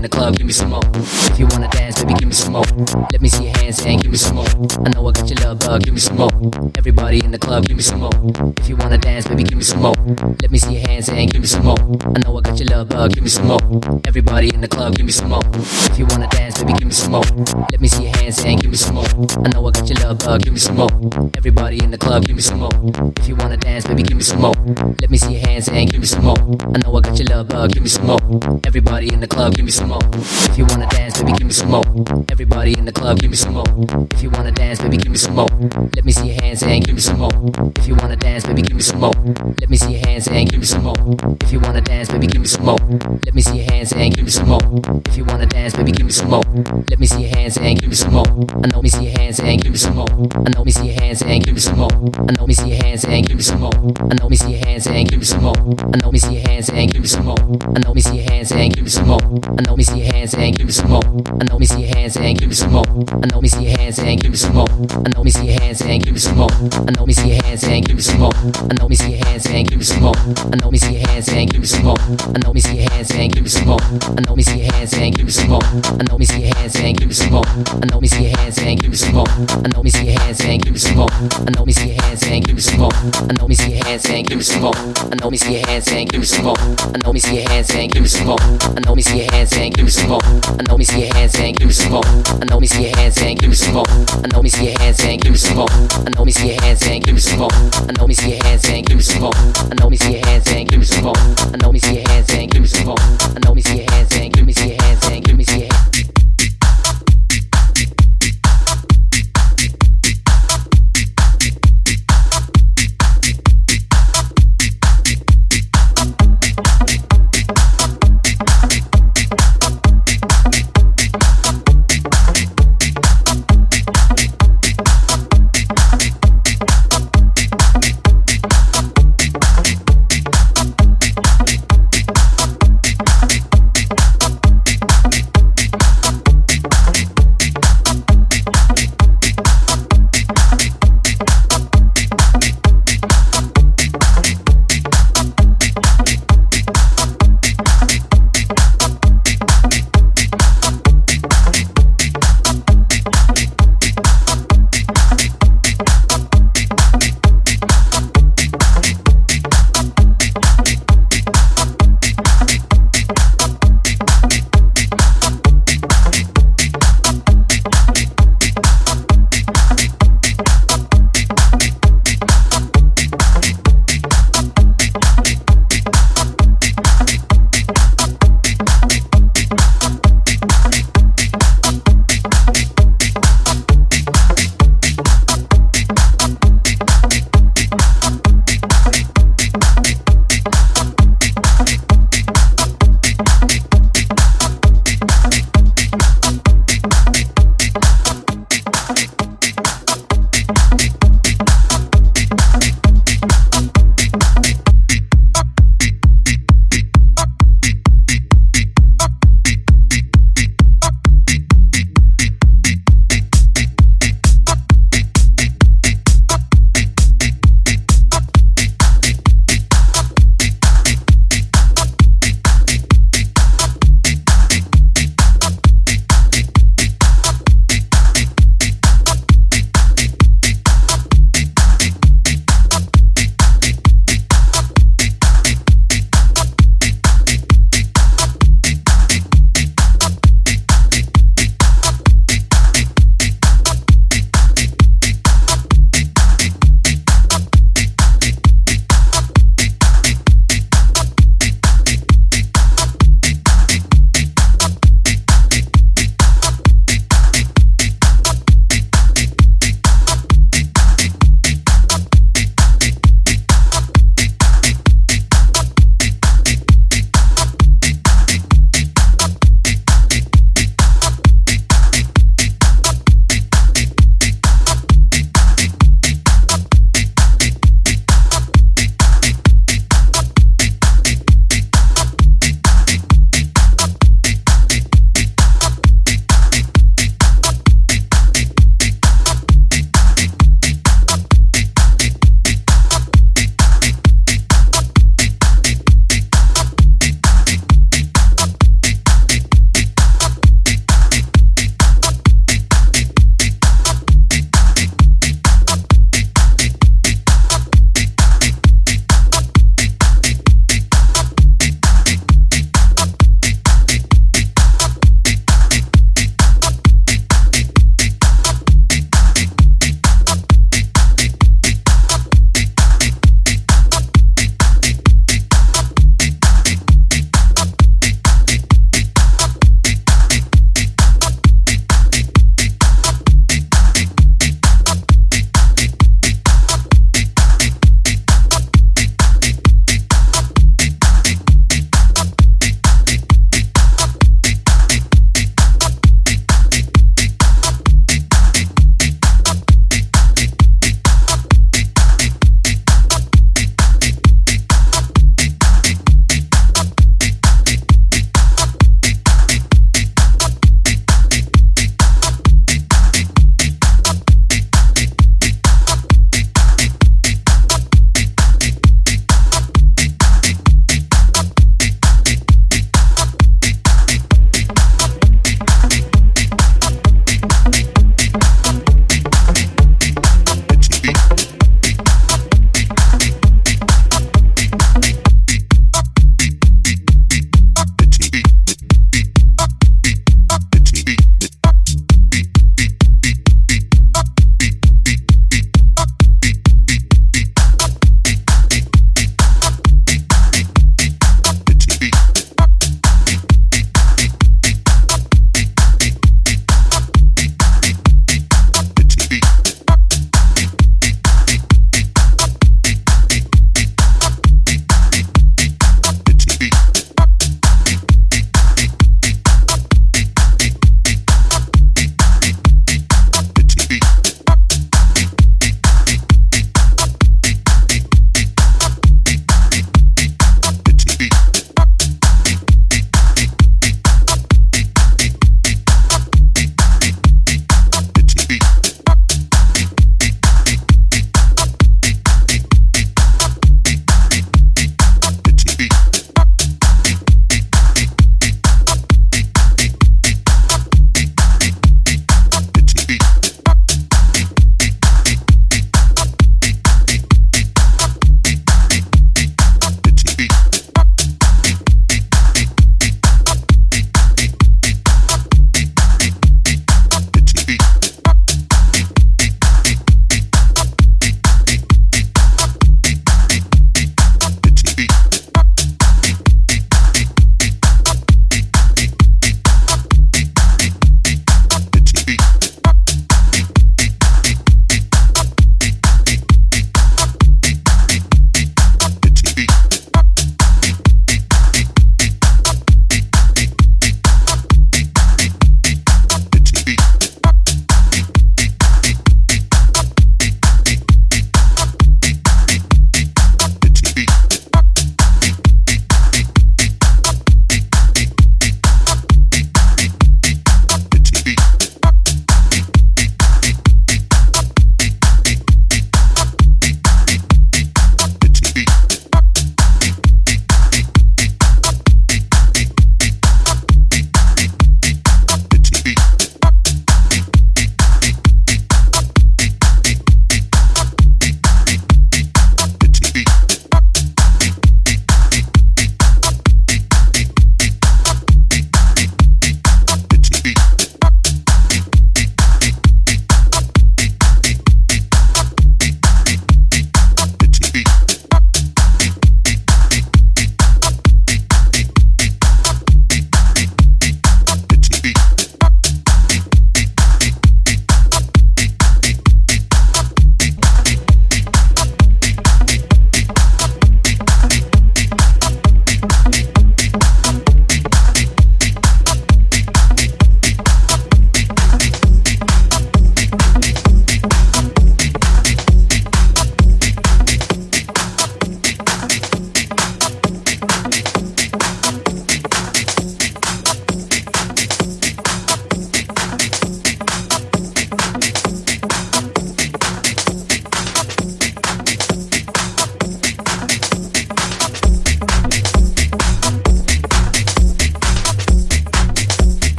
in the club, give me some more. If you wanna dance, baby, give me some more. Let me see your hands and give me some more. I know I got your love, uh, give me some more. Everybody in the club, give me some more. If you wanna dance, baby, give me some more. Let me see your hands and give me some more. I know I got your love, uh, give me some more. Everybody in the club, give me some more. If you wanna dance, baby, give me some more. Let me see your hands and give me some more. I know I got your love, uh, give me some more. Everybody in the club, give me some more. If you wanna dance, baby, give me some more. Let me see your hands and give me some more. I know I got your love, uh, give me some more. Everybody in the club, give me some more. If you wanna dance, baby, give me some more. Everybody in the club, give me some more. If you wanna dance, baby, give me some more. Let me see your hands and give me some more. If you wanna dance, baby, give me some more. Let me see your hands and give me some more. If you wanna dance, baby, give me some more. Let me see your hands and give me some more. If you wanna dance, baby, give me some more. Let me see your hands and give me some more. I know me see your hands and give me some more. I know me see your hands and give me some more. I know me see your hands and give me some more. I know me see your hands and give me some more. I know me see your hands and give me some more. I know me see your hands and give me some more. I know me see your hands and give me some more. I know me see your hands and give me some more. I know me see your hands and give me some more. I know me see your hands and give me some more. I know me see your hands and give me some more. I know me see your hands and give me some more. I know me see your hands and give me some more. Know me see your hands and give me some more. I know me see your hands and give me some more. I know me see your hands and give me some more. I know me see your hands and give me some more. I know me see your hands and give me some more. I know me see your hands and give me some more. I know me see your hands and give me some more. I know me see your hands and give me some more. I know me see your hands and give me some more. I know me see your hands and give me some more. I know me see your hands and give me some more. I know me see your hands and give me some more. I know me see your hands and give me some more. I know me see your hands and give me some more. I know me see your hands and give me some more. I know me see your hands and give me some more. I know me see your hands and give me some more. I know me see your hands and give me see your hands and give me see your hands.